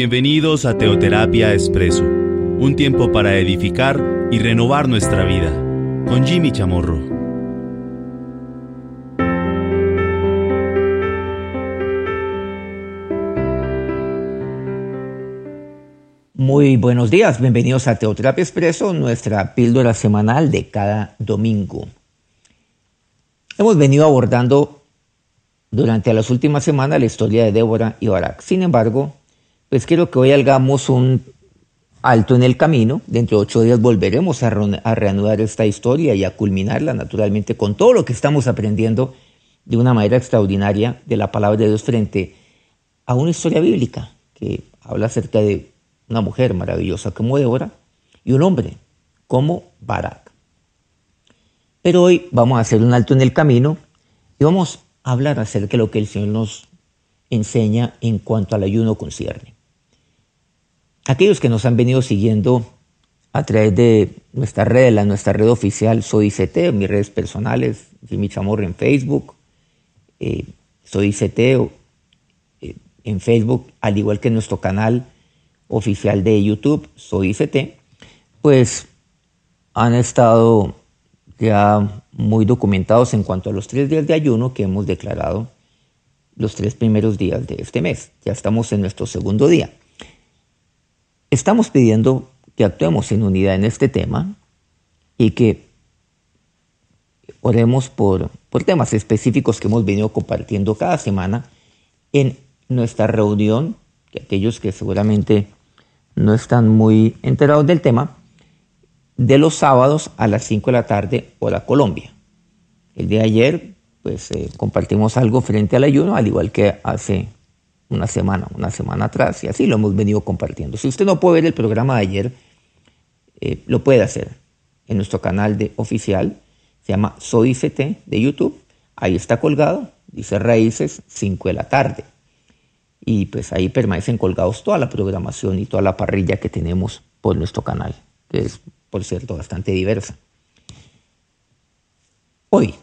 Bienvenidos a Teoterapia Expreso, un tiempo para edificar y renovar nuestra vida, con Jimmy Chamorro. Muy buenos días, bienvenidos a Teoterapia Expreso, nuestra píldora semanal de cada domingo. Hemos venido abordando durante las últimas semanas la historia de Débora y Barak. Sin embargo, pues quiero que hoy hagamos un alto en el camino. Dentro de ocho días volveremos a, reanudar esta historia y a culminarla naturalmente con todo lo que estamos aprendiendo de una manera extraordinaria de la palabra de Dios frente a una historia bíblica que habla acerca de una mujer maravillosa como Débora y un hombre como Barak. Pero hoy vamos a hacer un alto en el camino y vamos a hablar acerca de lo que el Señor nos enseña en cuanto al ayuno concierne. Aquellos que nos han venido siguiendo a través de nuestra red, la nuestra red oficial Soy ICT, mis redes personales, Jimmy Chamorro en Facebook, eh, Soy ICT eh, en Facebook, al igual que nuestro canal oficial de YouTube, Soy ICT, pues han estado ya muy documentados en cuanto a los tres días de ayuno que hemos declarado los tres primeros días de este mes. Ya estamos en nuestro segundo día. Estamos pidiendo que actuemos en unidad en este tema y que oremos por, por temas específicos que hemos venido compartiendo cada semana en nuestra reunión, que aquellos que seguramente no están muy enterados del tema, de los sábados a las 5 de la tarde hora Colombia. El día de ayer pues eh, compartimos algo frente al ayuno, al igual que hace una semana, una semana atrás, y así lo hemos venido compartiendo. Si usted no puede ver el programa de ayer, eh, lo puede hacer en nuestro canal de oficial, se llama Soy CT de YouTube, ahí está colgado, dice Raíces, 5 de la tarde. Y pues ahí permanecen colgados toda la programación y toda la parrilla que tenemos por nuestro canal, que es, por cierto, bastante diversa. Hoy,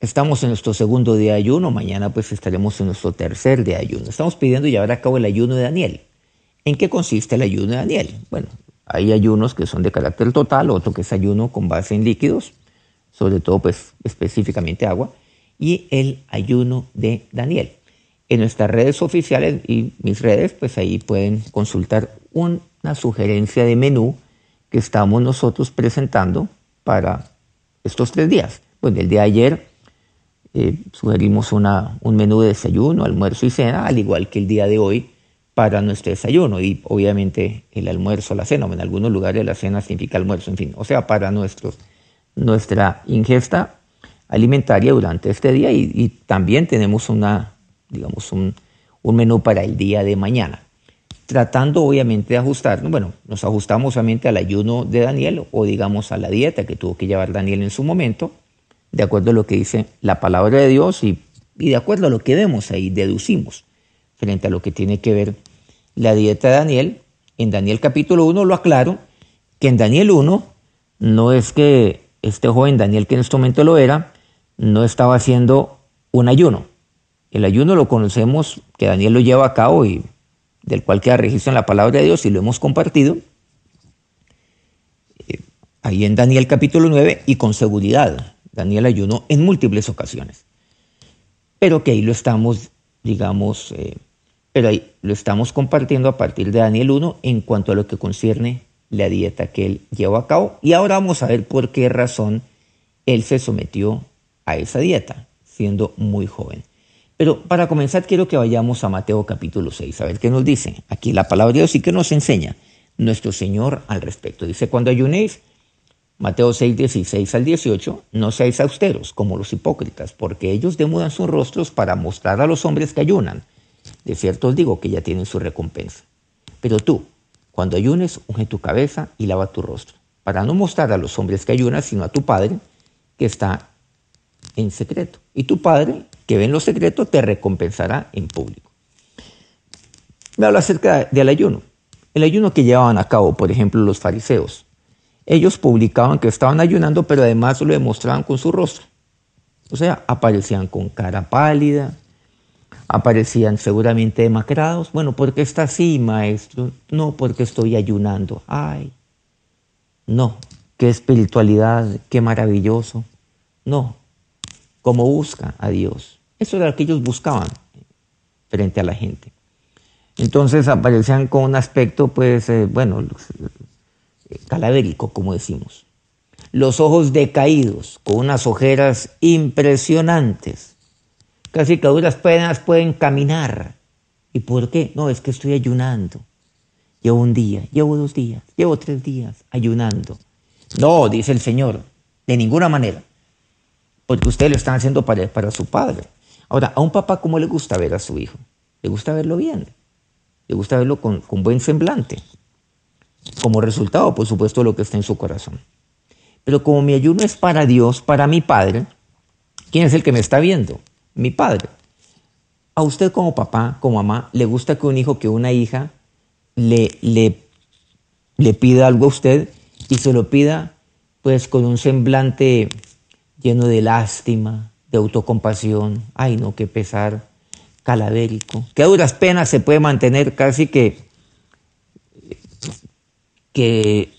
Estamos en nuestro segundo día de ayuno, mañana pues estaremos en nuestro tercer día de ayuno. Estamos pidiendo llevar a cabo el ayuno de Daniel. ¿En qué consiste el ayuno de Daniel? Bueno, hay ayunos que son de carácter total, otro que es ayuno con base en líquidos, sobre todo pues específicamente agua, y el ayuno de Daniel. En nuestras redes oficiales y mis redes, pues ahí pueden consultar una sugerencia de menú que estamos nosotros presentando para estos tres días. Bueno, el de ayer eh, sugerimos una, un menú de desayuno, almuerzo y cena, al igual que el día de hoy para nuestro desayuno y obviamente el almuerzo, la cena, en algunos lugares la cena significa almuerzo, en fin, o sea, para nuestros, nuestra ingesta alimentaria durante este día y, también tenemos una, digamos, un, un, menú para el día de mañana. Tratando obviamente de ajustarnos, bueno, nos ajustamos obviamente al ayuno de Daniel o digamos a la dieta que tuvo que llevar Daniel en su momento, de acuerdo a lo que dice la palabra de Dios y, de acuerdo a lo que vemos ahí, deducimos frente a lo que tiene que ver la dieta de Daniel. En Daniel capítulo 1 lo aclaro, que en Daniel 1 no es que este joven Daniel, que en este momento lo era, no estaba haciendo un ayuno. El ayuno lo conocemos, que Daniel lo lleva a cabo y del cual queda registro en la palabra de Dios y lo hemos compartido. Eh, ahí en Daniel capítulo 9 y con seguridad. Daniel ayunó en múltiples ocasiones. Pero que ahí lo estamos, digamos, eh, pero ahí lo estamos compartiendo a partir de Daniel 1 en cuanto a lo que concierne la dieta que él llevó a cabo. Y ahora vamos a ver por qué razón él se sometió a esa dieta, siendo muy joven. Pero para comenzar quiero que vayamos a Mateo capítulo 6, a ver qué nos dice. Aquí la palabra de Dios sí que nos enseña nuestro Señor al respecto. Dice, cuando ayunéis, Mateo 6, 16 al 18, no seáis austeros como los hipócritas, porque ellos demudan sus rostros para mostrar a los hombres que ayunan. De cierto os digo que ya tienen su recompensa. Pero tú, cuando ayunes, unge tu cabeza y lava tu rostro, para no mostrar a los hombres que ayunan, sino a tu Padre que está en secreto. Y tu Padre, que ve en lo secreto, te recompensará en público. Me habla acerca del ayuno. El ayuno que llevaban a cabo, por ejemplo, los fariseos ellos publicaban que estaban ayunando, pero además lo demostraban con su rostro. O sea, aparecían con cara pálida, aparecían seguramente demacrados. Bueno, ¿por qué está así, maestro? No, porque estoy ayunando. Ay, no, qué espiritualidad, qué maravilloso. No, cómo busca a Dios. Eso era lo que ellos buscaban frente a la gente. Entonces aparecían con un aspecto, pues, eh, bueno, calavérico, como decimos. Los ojos decaídos, con unas ojeras impresionantes. Casi que a duras penas pueden caminar. ¿Y por qué? No, es que estoy ayunando. Llevo un día, llevo dos días, llevo tres días ayunando. No, dice el Señor, de ninguna manera. Porque ustedes lo están haciendo para, para su padre. Ahora, a un papá, ¿cómo le gusta ver a su hijo? Le gusta verlo bien. Le gusta verlo con, con buen semblante. Como resultado, por supuesto, lo que está en su corazón. Pero como mi ayuno es para Dios, para mi Padre, ¿quién es el que me está viendo? Mi Padre. A usted como papá, como mamá, le gusta que un hijo, que una hija le, le, le pida algo a usted y se lo pida pues con un semblante lleno de lástima, de autocompasión. Ay, no, qué pesar, calavérico. Que a duras penas se puede mantener casi que, que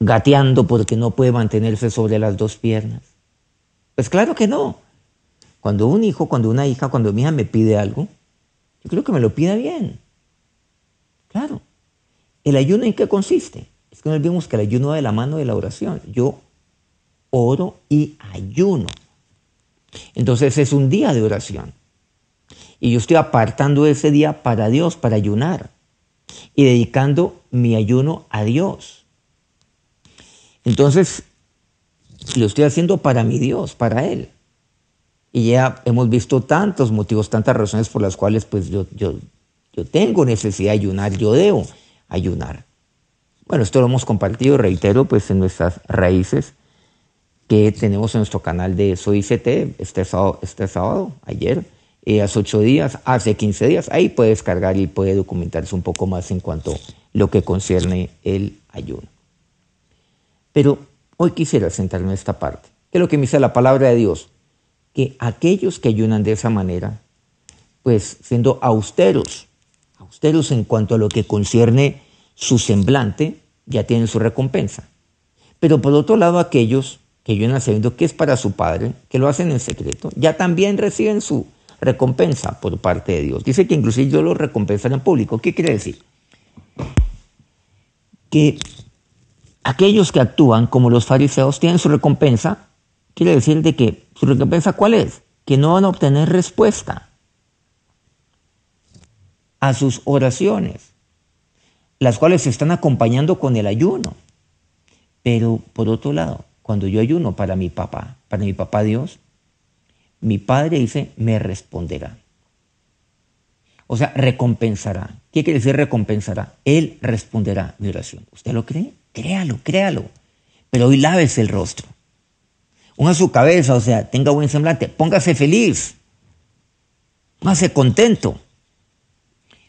gateando porque no puede mantenerse sobre las dos piernas. Pues claro que no. Cuando un hijo, cuando una hija, cuando mi hija me pide algo, yo creo que me lo pida bien. Claro. ¿El ayuno en qué consiste? Es que no olvidemos que el ayuno va de la mano de la oración. Yo oro y ayuno. Entonces es un día de oración. Y yo estoy apartando ese día para Dios, para ayunar. Y dedicando mi ayuno a Dios. Entonces, lo estoy haciendo para mi Dios, para Él. Y ya hemos visto tantos motivos, tantas razones por las cuales pues yo, yo, yo tengo necesidad de ayunar, yo debo ayunar. Bueno, esto lo hemos compartido, reitero, pues en nuestras raíces que tenemos en nuestro canal de Soy CT este este sábado ayer, eh, hace ocho días, hace 15 días. Ahí puede descargar y puede documentarse un poco más en cuanto a lo que concierne el ayuno. Pero hoy quisiera sentarme en esta parte. ¿Qué es lo que me dice la palabra de Dios? Que aquellos que ayunan de esa manera, pues siendo austeros, austeros en cuanto a lo que concierne su semblante, ya tienen su recompensa. Pero por otro lado, aquellos que ayunan sabiendo que es para su Padre, que lo hacen en secreto, ya también reciben su recompensa por parte de Dios. Dice que inclusive yo lo recompensaré en público. ¿Qué quiere decir? Que aquellos que actúan como los fariseos tienen su recompensa. Quiere decir de que su recompensa cuál es? Que no van a obtener respuesta a sus oraciones, las cuales se están acompañando con el ayuno. Pero por otro lado, cuando yo ayuno para mi papá, para mi papá Dios, mi Padre dice, me responderá. O sea, recompensará. ¿Qué quiere decir recompensará? Él responderá mi oración. ¿Usted lo cree? Créalo, créalo. Pero hoy lávese el rostro. Unga su cabeza, o sea, tenga buen semblante. Póngase feliz. Póngase contento.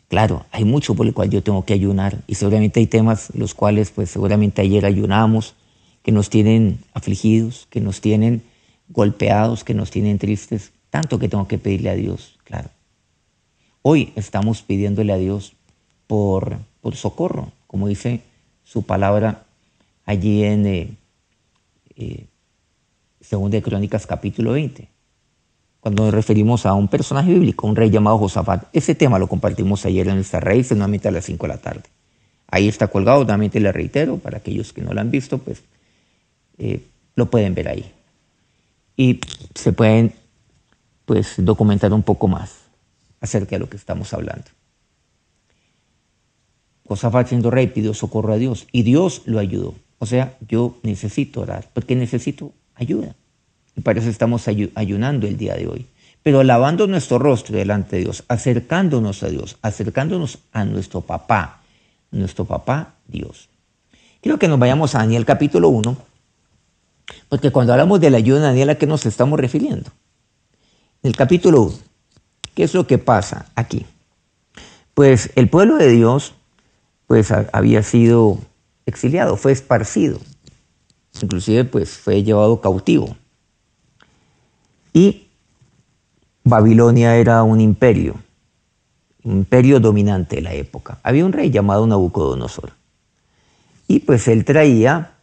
Claro, hay mucho por el cual yo tengo que ayunar y seguramente hay temas los cuales pues seguramente ayer ayunamos, que nos tienen afligidos, que nos tienen golpeados, que nos tienen tristes, tanto que tengo que pedirle a Dios, claro. Hoy estamos pidiéndole a Dios por, por socorro, como dice su palabra allí en eh, eh de Crónicas capítulo 20, cuando nos referimos a un personaje bíblico, un rey llamado Josafat. Ese tema lo compartimos ayer en nuestra raíz, nuevamente a las 5 de la tarde. Ahí está colgado, nuevamente le reitero, para aquellos que no lo han visto, pues eh, lo pueden ver ahí y se pueden pues documentar un poco más acerca de lo que estamos hablando. Josafat siendo rey pidió socorro a Dios y Dios lo ayudó. O sea, yo necesito orar porque necesito ayuda. Y para eso estamos ayunando el día de hoy. Pero lavando nuestro rostro delante de Dios, acercándonos a Dios, acercándonos a nuestro papá, nuestro papá Dios. Quiero que nos vayamos a Daniel capítulo 1, porque cuando hablamos de la ayuda de Daniel, ¿a qué nos estamos refiriendo? En el capítulo 1, ¿qué es lo que pasa aquí? Pues el pueblo de Dios pues había sido exiliado, fue esparcido, inclusive pues fue llevado cautivo. Y Babilonia era un imperio, un imperio dominante de la época. Había un rey llamado Nabucodonosor. Y pues él traía,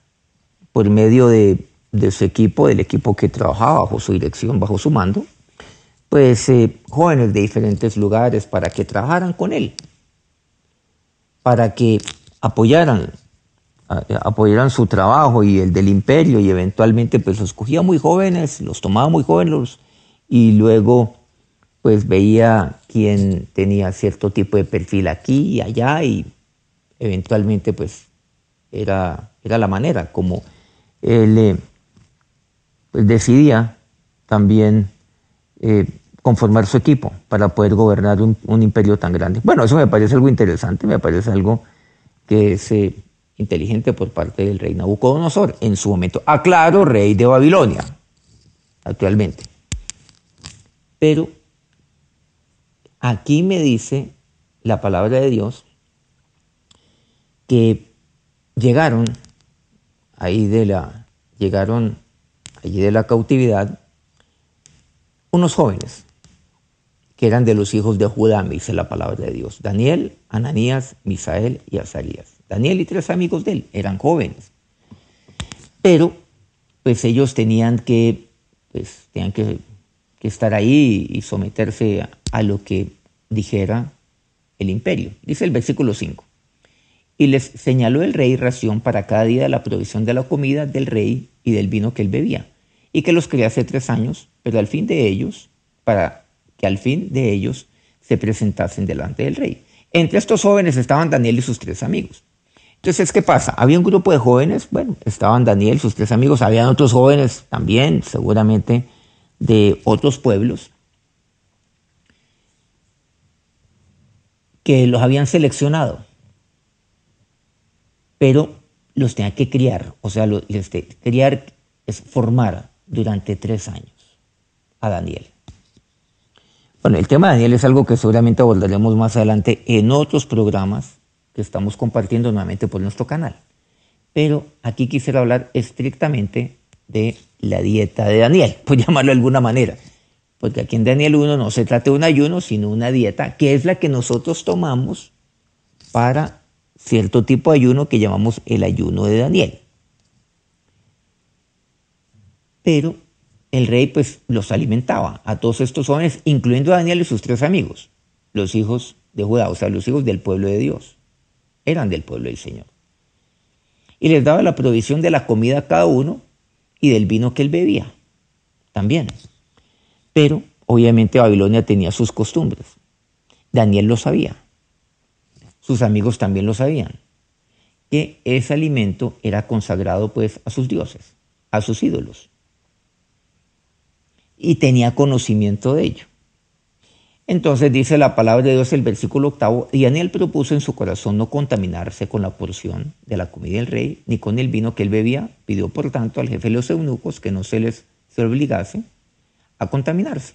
por medio de, su equipo, del equipo que trabajaba bajo su dirección, bajo su mando, pues eh, jóvenes de diferentes lugares para que trabajaran con él, para que apoyaran, apoyaran su trabajo y el del imperio y eventualmente pues los cogía muy jóvenes, los tomaba muy jóvenes y luego pues veía quién tenía cierto tipo de perfil aquí y allá y eventualmente pues era, era la manera como él eh, pues, decidía también eh, conformar su equipo para poder gobernar un, imperio tan grande. Bueno, eso me parece algo interesante, me parece algo que es eh, inteligente por parte del rey Nabucodonosor en su momento. Aclaro, rey de Babilonia, actualmente. Pero aquí me dice la palabra de Dios que llegaron ahí de la llegaron allí de la cautividad unos jóvenes que eran de los hijos de Judá, me dice la palabra de Dios. Daniel, Ananías, Misael y Azarías. Daniel y tres amigos de él eran jóvenes. Pero, pues ellos tenían que, pues, tenían que, estar ahí y someterse a, a lo que dijera el imperio. Dice el versículo 5. Y les señaló el rey ración para cada día la provisión de la comida del rey y del vino que él bebía, y que los crió hace tres años, pero al fin de ellos, para que al fin de ellos se presentasen delante del rey. Entre estos jóvenes estaban Daniel y sus tres amigos. Entonces, ¿qué pasa? Había un grupo de jóvenes, bueno, estaban Daniel, sus tres amigos, habían otros jóvenes también, seguramente de otros pueblos, que los habían seleccionado, pero los tenía que criar, o sea, les criar es formar durante tres años a Daniel. Bueno, el tema de Daniel es algo que seguramente abordaremos más adelante en otros programas que estamos compartiendo nuevamente por nuestro canal. Pero aquí quisiera hablar estrictamente de la dieta de Daniel, por llamarlo de alguna manera. Porque aquí en Daniel 1 no se trata de un ayuno, sino una dieta, que es la que nosotros tomamos para cierto tipo de ayuno que llamamos el ayuno de Daniel. Pero el rey pues los alimentaba a todos estos jóvenes, incluyendo a Daniel y sus tres amigos, los hijos de Judá, o sea, los hijos del pueblo de Dios. Eran del pueblo del Señor. Y les daba la provisión de la comida a cada uno y del vino que él bebía. También. Pero obviamente Babilonia tenía sus costumbres. Daniel lo sabía. Sus amigos también lo sabían. Que ese alimento era consagrado pues a sus dioses, a sus ídolos y tenía conocimiento de ello. Entonces dice la palabra de Dios el versículo octavo, y Daniel propuso en su corazón no contaminarse con la porción de la comida del rey, ni con el vino que él bebía. Pidió por tanto al jefe de los eunucos que no se les se obligase a contaminarse.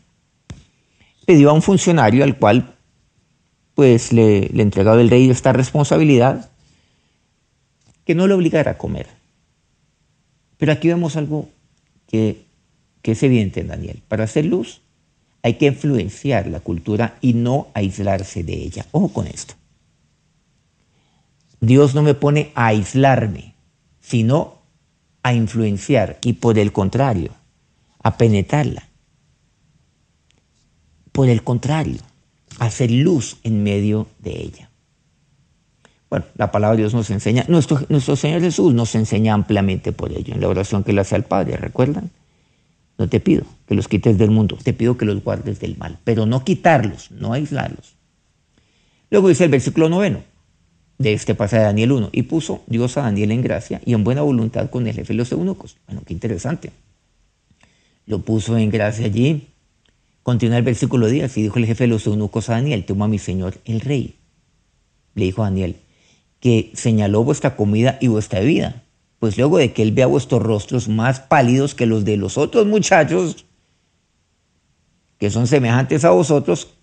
Pidió a un funcionario al cual pues le, le entregaba el rey esta responsabilidad que no le obligara a comer. Pero aquí vemos algo que que es evidente en Daniel. Para hacer luz hay que influenciar la cultura y no aislarse de ella. Ojo con esto. Dios no me pone a aislarme, sino a influenciar y por el contrario, a penetrarla. Por el contrario, hacer luz en medio de ella. Bueno, la palabra de Dios nos enseña, nuestro, nuestro Señor Jesús nos enseña ampliamente por ello, en la oración que le hace al Padre, ¿recuerdan? No te pido que los quites del mundo, te pido que los guardes del mal, pero no quitarlos, no aislarlos. Luego dice el versículo noveno de este pasaje de Daniel 1, y puso Dios a Daniel en gracia y en buena voluntad con el jefe de los eunucos. Bueno, qué interesante. Lo puso en gracia allí. Continúa el versículo 10 y dijo el jefe de los eunucos a Daniel, toma a mi señor el rey. Le dijo Daniel, que señaló vuestra comida y vuestra bebida pues luego de que él vea vuestros rostros más pálidos que los de los otros muchachos, que son semejantes a vosotros,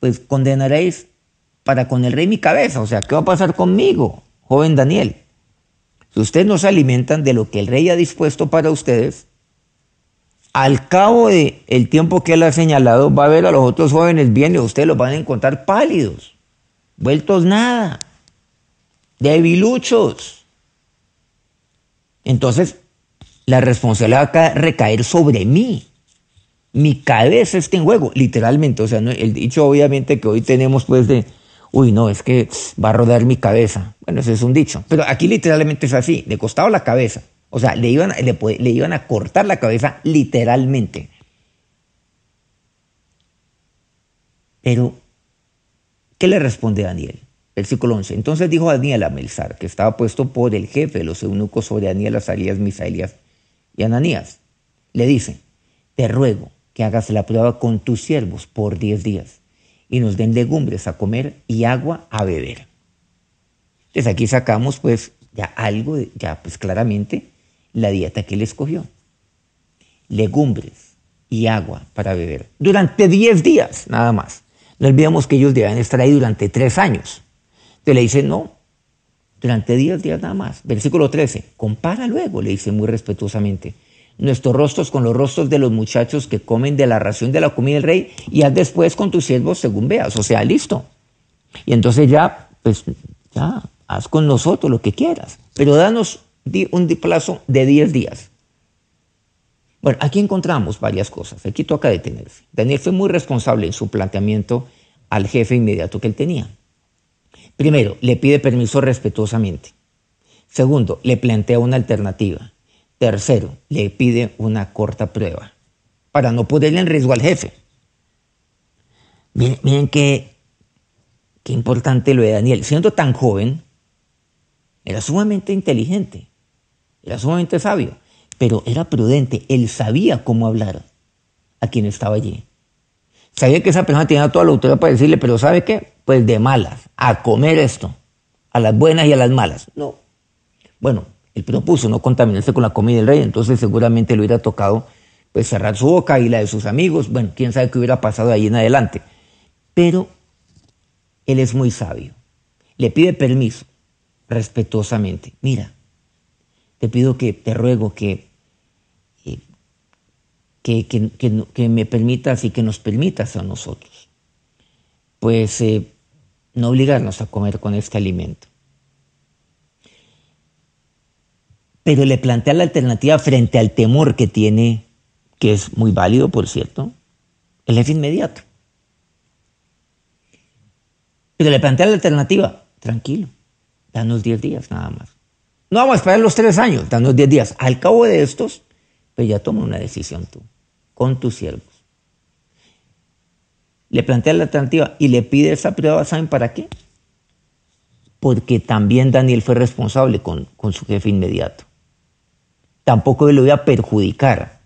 pues condenaréis para con el rey mi cabeza. O sea, ¿qué va a pasar conmigo, joven Daniel? Si ustedes no se alimentan de lo que el rey ha dispuesto para ustedes, al cabo del el tiempo que él ha señalado, va a ver a los otros jóvenes bien y ustedes los van a encontrar pálidos, vueltos nada, debiluchos. Entonces, la responsabilidad va a recaer sobre mí. Mi cabeza está en juego, literalmente. O sea, el dicho obviamente que hoy tenemos pues de, uy, no, es que va a rodar mi cabeza. Bueno, ese es un dicho. Pero aquí literalmente es así, de costado la cabeza. O sea, le iban, le, iban a cortar la cabeza literalmente. Pero, ¿qué le responde Daniel? Versículo 11. Entonces dijo Daniel a Melzar, que estaba puesto por el jefe de los eunucos sobre Daniel, Azarías, Misaelías y Ananías. Le dice, te ruego que hagas la prueba con tus siervos por diez días y nos den legumbres a comer y agua a beber. Entonces aquí sacamos pues ya algo, ya pues claramente la dieta que él escogió. Legumbres y agua para beber. Durante 10 días, nada más. No olvidemos que ellos deben estar ahí durante 3 años. Entonces le dice, no, durante 10 días nada más. Versículo 13, compara luego, le dice muy respetuosamente, nuestros rostros con los rostros de los muchachos que comen de la ración de la comida del rey y haz después con tus siervos según veas. O sea, listo. Y entonces ya, pues, ya, haz con nosotros lo que quieras. Pero danos un plazo de 10 días. Bueno, aquí encontramos varias cosas. Aquí toca detenerse. Daniel fue muy responsable en su planteamiento al jefe inmediato que él tenía. Primero, le pide permiso respetuosamente. Segundo, le plantea una alternativa. Tercero, le pide una corta prueba para no ponerle en riesgo al jefe. Miren, miren qué, qué importante lo de Daniel. Siendo tan joven, era sumamente inteligente. Era sumamente sabio, pero era prudente. Él sabía cómo hablar a quien estaba allí. Sabía que esa persona tenía toda la autoridad para decirle, pero ¿sabe qué? Pues de malas, a comer esto, a las buenas y a las malas. No. Bueno, él propuso no contaminarse con la comida del rey, entonces seguramente le hubiera tocado pues cerrar su boca y la de sus amigos. Bueno, quién sabe qué hubiera pasado ahí en adelante. Pero él es muy sabio. Le pide permiso respetuosamente. Mira, te pido que, te ruego que, eh, que, que, me permitas y que nos permitas a nosotros, pues eh, no obligarnos a comer con este alimento. Pero le plantea la alternativa frente al temor que tiene, que es muy válido, por cierto, el jefe inmediato. Pero le plantea la alternativa, tranquilo, danos 10 días nada más. No vamos a esperar los tres años, danos diez días. Al cabo de estos, pues ya toma una decisión tú, con tus siervos. Le plantea la alternativa y le pide esa prueba, ¿saben para qué? Porque también Daniel fue responsable con, con su jefe inmediato. Tampoco lo iba a perjudicar.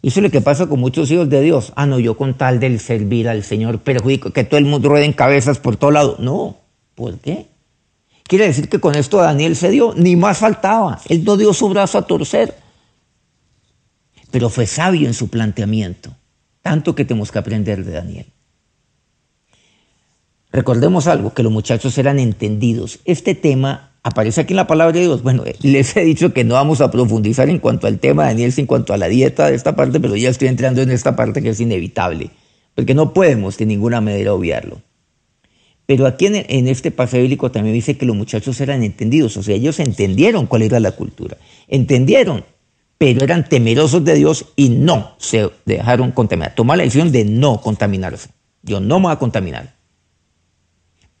Y eso es lo que pasa con muchos hijos de Dios. Ah, no, yo con tal del servir al Señor perjudico, que todo el mundo ruede en cabezas por todo lado. No, ¿por qué? Quiere decir que con esto Daniel se dio, ni más faltaba. Él no dio su brazo a torcer. Pero fue sabio en su planteamiento. Tanto que tenemos que aprender de Daniel. Recordemos algo, que los muchachos eran entendidos. Este tema aparece aquí en la palabra de Dios. Bueno, les he dicho que no vamos a profundizar en cuanto al tema de Daniel, en cuanto a la dieta de esta parte, pero ya estoy entrando en esta parte que es inevitable, porque no podemos de ninguna manera obviarlo. Pero aquí en, este paseo bíblico también dice que los muchachos eran entendidos, o sea, ellos entendieron cuál era la cultura, entendieron, pero eran temerosos de Dios y no se dejaron contaminar. Tomar la decisión de no contaminarse. Yo no me voy a contaminar.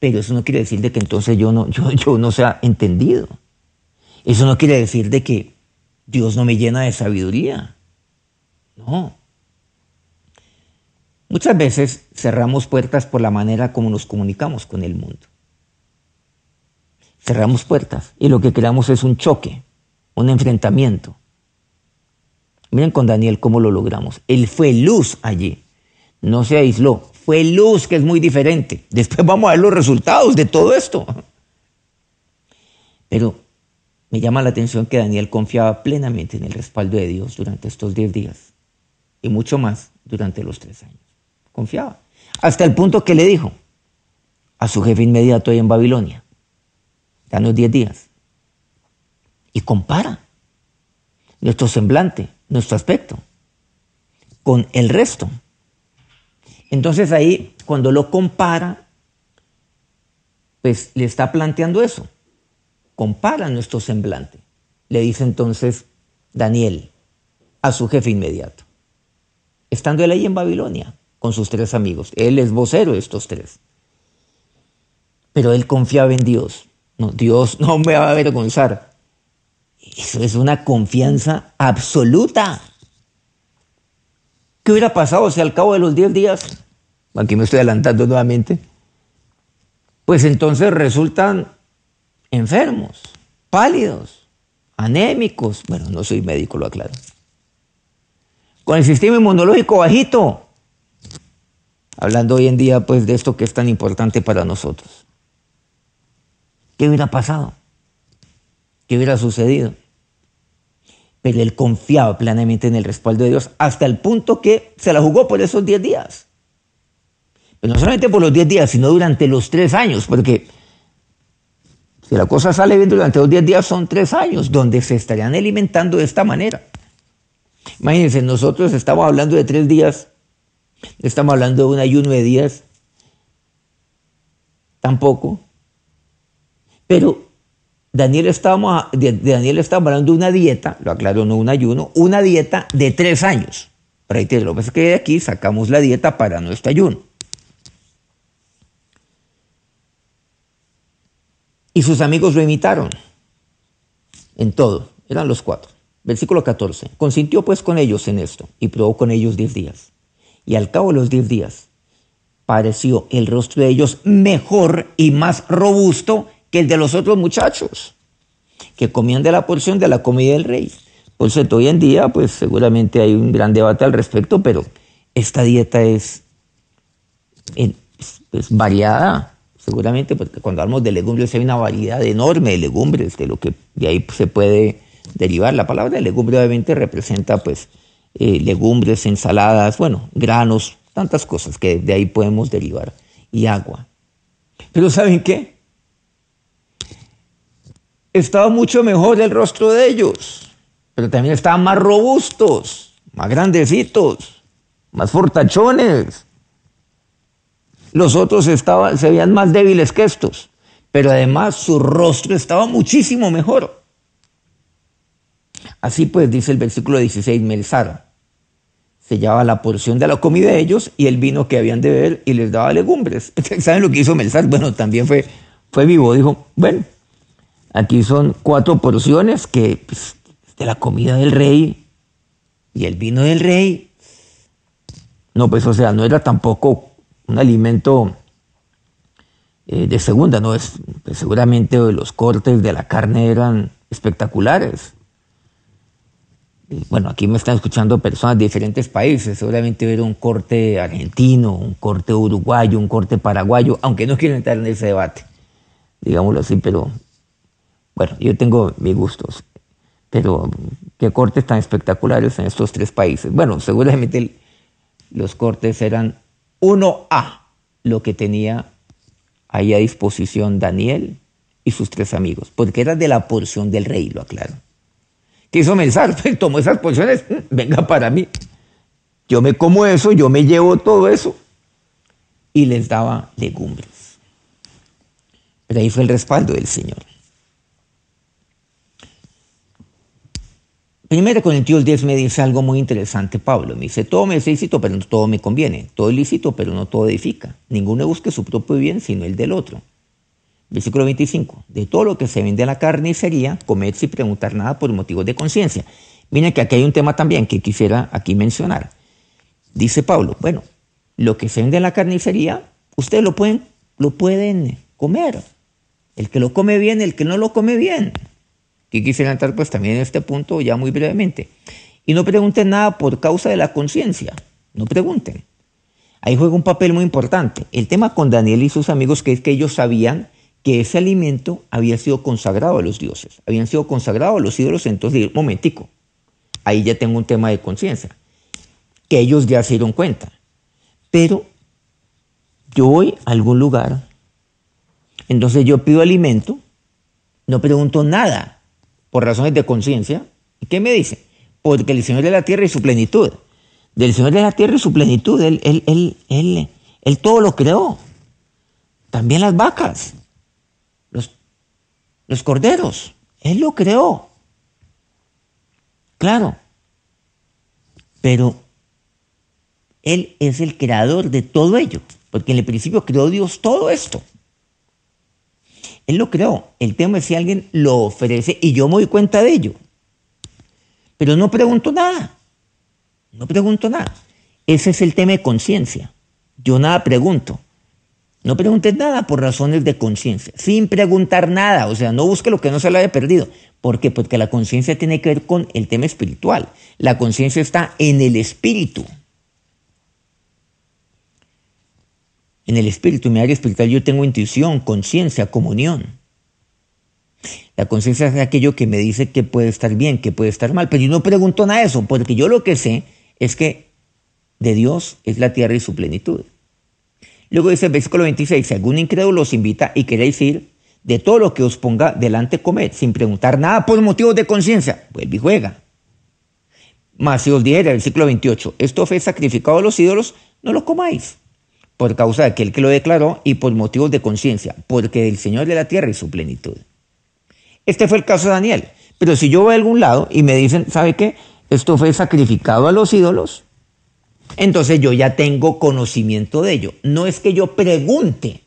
Pero eso no quiere decir de que entonces yo no, yo no sea entendido. Eso no quiere decir de que Dios no me llena de sabiduría. No. Muchas veces cerramos puertas por la manera como nos comunicamos con el mundo. Cerramos puertas y lo que creamos es un choque, un enfrentamiento. Miren con Daniel cómo lo logramos. Él fue luz allí, no se aisló, fue luz que es muy diferente. Después vamos a ver los resultados de todo esto. Pero me llama la atención que Daniel confiaba plenamente en el respaldo de Dios durante estos diez días y mucho más durante los tres años confiaba. Hasta el punto que le dijo a su jefe inmediato ahí en Babilonia, danos 10 días. Y compara nuestro semblante, nuestro aspecto. con el resto. Entonces ahí, cuando lo compara, pues le está planteando eso. Compara nuestro semblante. Le dice entonces Daniel a su jefe inmediato. Estando él ahí en Babilonia con sus tres amigos. Él es vocero de estos tres. Pero él confiaba en Dios. No, Dios no me va a avergonzar. Eso es una confianza absoluta. ¿Qué hubiera pasado si al cabo de los 10 días, aquí me estoy adelantando nuevamente, pues entonces resultan enfermos, pálidos, anémicos? Bueno, no soy médico, lo aclaro. Con el sistema inmunológico bajito. Hablando hoy en día, pues, de esto que es tan importante para nosotros. ¿Qué hubiera pasado? ¿Qué hubiera sucedido? pero él confiaba plenamente en el respaldo de Dios hasta el punto que se la jugó por esos 10 días. Pero no solamente por los 10 días, sino durante los 3 años, porque si la cosa sale bien durante los 10 días son 3 años donde se estarían alimentando de esta manera. Imagínense, nosotros estamos hablando de 3 días, estamos hablando de un ayuno de días, tampoco, pero Daniel estábamos, de Daniel hablando de una dieta, lo aclaro, no un ayuno, una dieta de tres años. Reitero, lo que pasa es que de aquí sacamos la dieta para nuestro ayuno. Y sus amigos lo imitaron en todo, eran los cuatro. Versículo 14. Consintió pues con ellos en esto y probó con ellos diez días. Y al cabo de los diez días pareció el rostro de ellos mejor y más robusto que el de los otros muchachos, que comían de la porción de la comida del rey. Por cierto, hoy en día, pues seguramente hay un gran debate al respecto, pero esta dieta es, variada, seguramente, porque cuando hablamos de legumbres hay una variedad enorme de legumbres, de lo que de ahí se puede derivar. La palabra legumbre obviamente representa pues eh, legumbres, ensaladas, bueno, granos, tantas cosas que de ahí podemos derivar, y agua. Pero ¿saben qué? estaba mucho mejor el rostro de ellos, pero también estaban más robustos, más grandecitos, más fortachones. Los otros estaban, se veían más débiles que estos, pero además su rostro estaba muchísimo mejor. Así pues, dice el versículo 16, Melzar sellaba la porción de la comida de ellos y el vino que habían de beber y les daba legumbres. ¿Saben lo que hizo Melzar? Bueno, también fue, fue vivo, dijo, bueno, Aquí son cuatro porciones que pues, de la comida del rey y el vino del rey. No, pues o sea, no era tampoco un alimento eh, de segunda, no es pues, seguramente los cortes de la carne eran espectaculares. Bueno, aquí me están escuchando personas de diferentes países, seguramente era un corte argentino, un corte uruguayo, un corte paraguayo, aunque no quiero entrar en ese debate, digámoslo así, pero bueno, yo tengo mis gustos, pero qué cortes tan espectaculares en estos tres países. Bueno, seguramente los cortes eran 1A, lo que tenía ahí a disposición Daniel y sus tres amigos, porque era de la porción del rey, lo aclaro. ¿Qué hizo Melsar? Tomó esas porciones, mm, venga para mí. Yo me como eso, yo me llevo todo eso. Y les daba legumbres. Pero ahí fue el respaldo del Señor. Primero con el tío 10 me dice algo muy interesante, Pablo. Me dice, todo me es lícito, pero no todo me conviene. Todo es lícito, pero no todo edifica. Ninguno busque su propio bien, sino el del otro. Versículo 25. De todo lo que se vende a la carnicería, comed sin preguntar nada por motivos de conciencia. Miren que aquí hay un tema también que quisiera aquí mencionar. Dice Pablo, bueno, lo que se vende en la carnicería, ustedes lo pueden, lo pueden comer. El que lo come bien, el que no lo come bien que quisiera entrar pues también en este punto ya muy brevemente. Y no pregunten nada por causa de la conciencia, no pregunten. Ahí juega un papel muy importante. El tema con Daniel y sus amigos que es que ellos sabían que ese alimento había sido consagrado a los dioses, habían sido consagrados a los ídolos, entonces, momentico, ahí ya tengo un tema de conciencia, que ellos ya se dieron cuenta. Pero yo voy a algún lugar, entonces yo pido alimento, no pregunto nada, por razones de conciencia. ¿Y qué me dice? Porque el Señor de la tierra y su plenitud. del Señor de la tierra y su plenitud. Él, él, él, él, todo lo creó. También las vacas, los corderos. Él lo creó. Claro. Pero Él es el creador de todo ello. Porque en el principio creó Dios todo esto. Él lo creó. El tema es si alguien lo ofrece y yo me doy cuenta de ello. Pero no pregunto nada. No pregunto nada. Ese es el tema de conciencia. Yo nada pregunto. No preguntes nada por razones de conciencia, sin preguntar nada, o sea, no busque lo que no se le haya perdido. ¿Por qué? Porque la conciencia tiene que ver con el tema espiritual. La conciencia está en el espíritu. En el espíritu, en mi área espiritual, yo tengo intuición, conciencia, comunión. La conciencia es aquello que me dice que puede estar bien, que puede estar mal, pero yo no pregunto nada de eso, porque yo lo que sé es que de Dios es la tierra y su plenitud. Luego dice el versículo 26, si algún incrédulo os invita y queréis ir, de todo lo que os ponga delante comed, sin preguntar nada por motivos de conciencia, vuelve y juega. Mas si os dijera, versículo 28, esto fue sacrificado a los ídolos, no lo comáis, por causa de aquel que lo declaró y por motivos de conciencia, porque del Señor de la tierra y su plenitud. Este fue el caso de Daniel. Pero si yo voy a algún lado y me dicen, ¿sabe qué? Esto fue sacrificado a los ídolos, entonces yo ya tengo conocimiento de ello. No es que yo pregunte,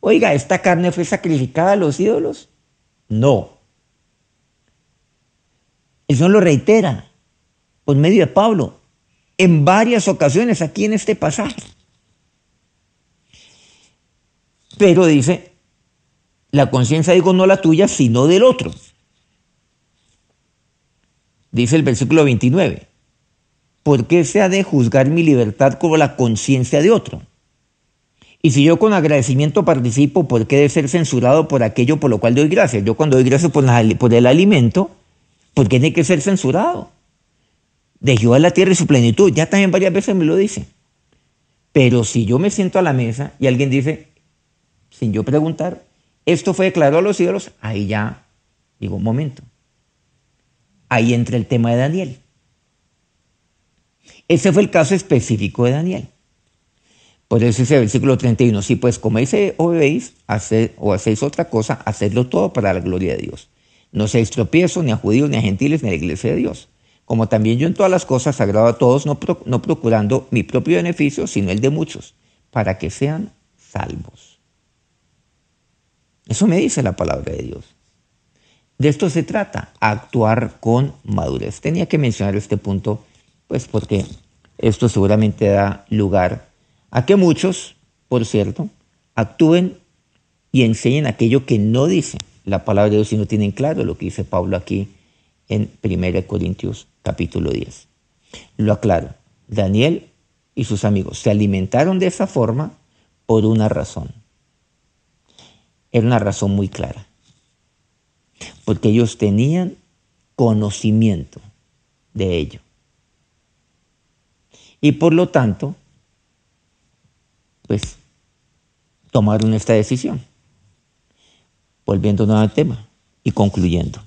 oiga, ¿esta carne fue sacrificada a los ídolos? No. Eso lo reitera por medio de Pablo en varias ocasiones aquí en este pasaje. Pero dice, la conciencia digo no la tuya, sino del otro. Dice el versículo 29. ¿Por qué se ha de juzgar mi libertad como la conciencia de otro? Y si yo con agradecimiento participo, ¿por qué de ser censurado por aquello por lo cual doy gracias? Yo cuando doy gracias por, el alimento, ¿por qué tiene que ser censurado? De Jehová la tierra y su plenitud, ya también varias veces me lo dice. Pero si yo me siento a la mesa y alguien dice, sin yo preguntar, esto fue declarado a los ídolos, ahí ya digo, un momento. Ahí entra el tema de Daniel. Ese fue el caso específico de Daniel. Por eso dice el versículo 31, si pues coméis o bebéis o hacéis otra cosa, hacedlo todo para la gloria de Dios. No seáis tropiezo ni a judíos, ni a gentiles, ni a la iglesia de Dios. Como también yo en todas las cosas agrado a todos, no, no procurando mi propio beneficio, sino el de muchos, para que sean salvos. Eso me dice la palabra de Dios. De esto se trata, actuar con madurez. Tenía que mencionar este punto pues porque esto seguramente da lugar a que muchos, por cierto, actúen y enseñen aquello que no dice la palabra de Dios y no tienen claro lo que dice Pablo aquí en 1 Corintios capítulo 10. Lo aclaro, Daniel y sus amigos se alimentaron de esa forma por una razón. Era una razón muy clara. Porque ellos tenían conocimiento de ello. Y por lo tanto, pues tomaron esta decisión. Volviendo al tema y concluyendo.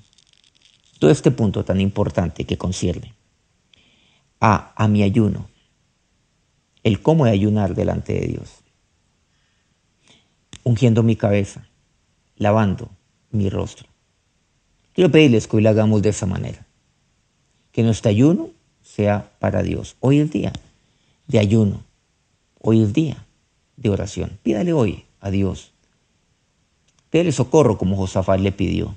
Todo este punto tan importante que concierne a, a mi ayuno, el cómo de ayunar delante de Dios, ungiendo mi cabeza, lavando mi rostro. Quiero pedirles que hoy lo hagamos de esa manera. Que nuestro ayuno sea para Dios. Hoy es día de ayuno. Hoy es día de oración. Pídale hoy a Dios. Pídale socorro como Josafat le pidió.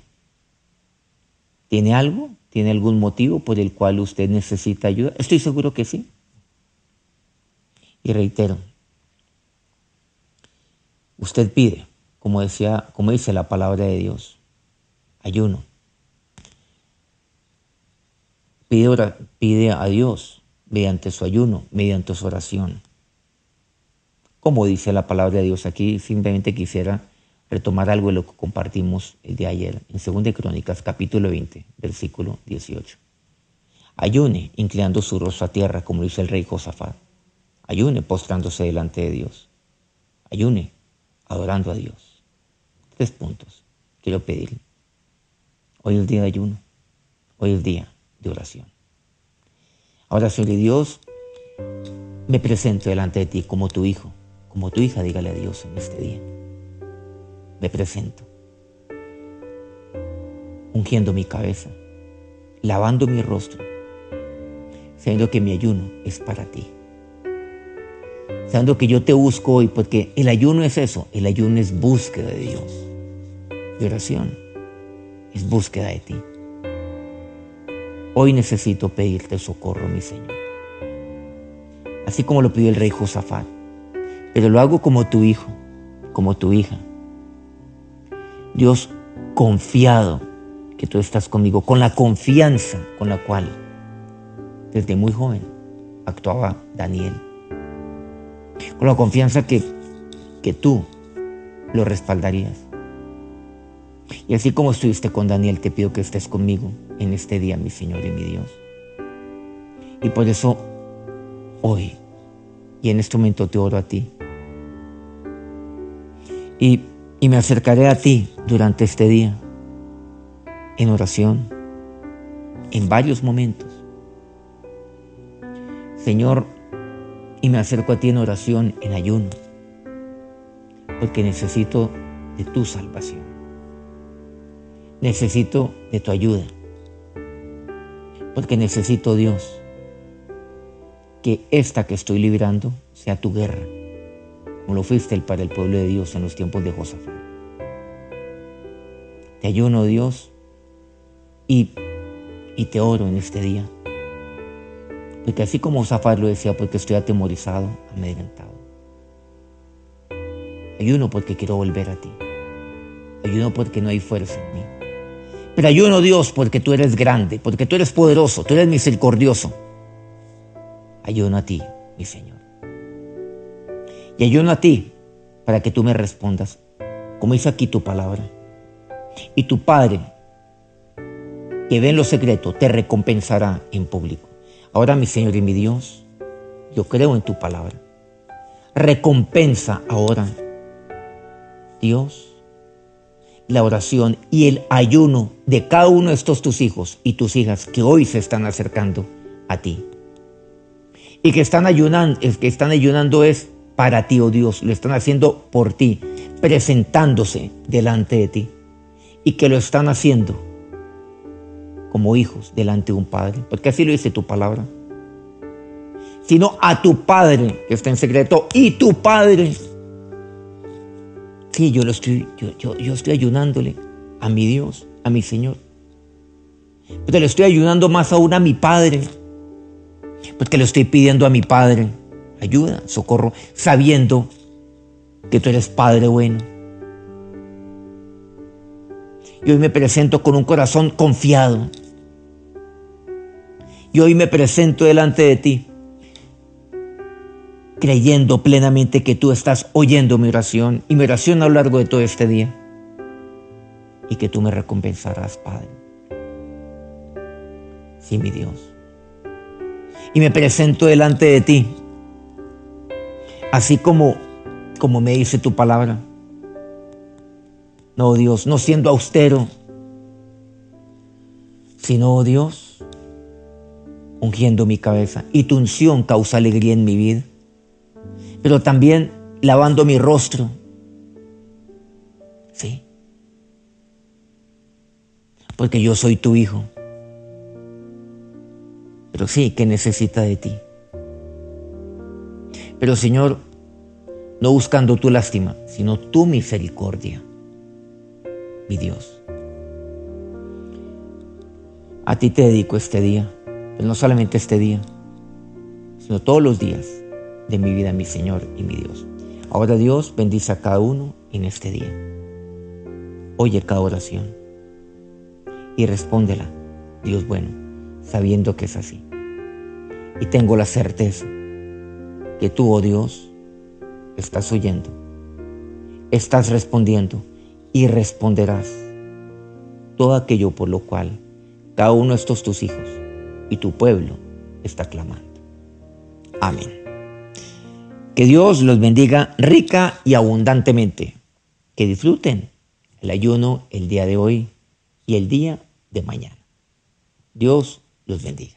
¿Tiene algo? ¿Tiene algún motivo por el cual usted necesita ayuda? Estoy seguro que sí. Y reitero, usted pide, como decía, como dice la palabra de Dios, ayuno. Pide, a Dios mediante su ayuno, mediante su oración. Como dice la palabra de Dios aquí, simplemente quisiera retomar algo de lo que compartimos el de ayer, en 2 Crónicas, capítulo 20, versículo 18. Ayune, inclinando su rostro a tierra, como dice el rey Josafat. Ayune, postrándose delante de Dios. Ayune, adorando a Dios. Tres puntos. Quiero pedirle. Hoy es el día de ayuno. Hoy es el día de oración. Ahora, Señor Dios, me presento delante de ti como tu hijo, como tu hija, dígale a Dios en este día. Me presento, ungiendo mi cabeza, lavando mi rostro, sabiendo que mi ayuno es para ti. Sabiendo que yo te busco hoy, porque el ayuno es eso, el ayuno es búsqueda de Dios. Mi oración es búsqueda de ti. Hoy necesito pedirte socorro, mi Señor. Así como lo pidió el rey Josafat. Pero lo hago como tu hijo, como tu hija. Dios, confiado que tú estás conmigo, con la confianza con la cual desde muy joven actuaba Daniel. Con la confianza que, que tú lo respaldarías. Y así como estuviste con Daniel, te pido que estés conmigo en este día, mi Señor y mi Dios. Y por eso hoy y en este momento te oro a ti. Y, y me acercaré a ti durante este día en oración, en varios momentos. Señor, y me acerco a ti en oración, en ayuno, porque necesito de tu salvación. Necesito de tu ayuda, porque necesito Dios que esta que estoy librando sea tu guerra, como lo fuiste para el pueblo de Dios en los tiempos de Josafat. Te ayuno, Dios, y, y te oro en este día. Porque así como Josafat lo decía, porque estoy atemorizado, amedrentado. Ayuno porque quiero volver a ti. Ayuno porque no hay fuerza en mí. Pero ayuno, Dios, porque tú eres grande, porque tú eres poderoso, tú eres misericordioso. Ayuno a ti, mi Señor. Y ayuno a ti para que tú me respondas, como dice aquí tu palabra. Y tu Padre, que ve en lo secreto, te recompensará en público. Ahora, mi Señor y mi Dios, yo creo en tu palabra. Recompensa ahora, Dios, la oración y el ayuno de cada uno de estos tus hijos y tus hijas que hoy se están acercando a ti. Y que están ayunando, que están ayunando es para ti, oh Dios, lo están haciendo por ti, presentándose delante de ti. Y que lo están haciendo como hijos delante de un padre, porque así lo dice tu palabra. Sino a tu padre que está en secreto y tu padre Sí, yo, lo estoy, yo, yo, estoy ayunándole a mi Dios, a mi Señor. Pero le estoy ayudando más aún a mi Padre. Porque le estoy pidiendo a mi Padre ayuda, socorro, sabiendo que tú eres Padre bueno. Y hoy me presento con un corazón confiado. Y hoy me presento delante de ti creyendo plenamente que tú estás oyendo mi oración y mi oración a lo largo de todo este día y que tú me recompensarás, Padre. Sí, mi Dios. Y me presento delante de ti, así como, como me dice tu palabra. No, Dios, no siendo austero, sino, oh Dios, ungiendo mi cabeza. Y tu unción causa alegría en mi vida pero también lavando mi rostro. Sí. Porque yo soy tu hijo. Pero sí, que necesita de ti. Pero Señor, no buscando tu lástima, sino tu misericordia, mi Dios. A ti te dedico este día, pero no solamente este día, sino todos los días de mi vida, mi Señor y mi Dios. Ahora Dios bendice a cada uno en este día. Oye cada oración y respóndela, Dios bueno, sabiendo que es así. Y tengo la certeza que tú, oh Dios, estás oyendo, estás respondiendo y responderás todo aquello por lo cual cada uno de estos tus hijos y tu pueblo está clamando. Amén. Que Dios los bendiga rica y abundantemente. Que disfruten el ayuno el día de hoy y el día de mañana. Dios los bendiga.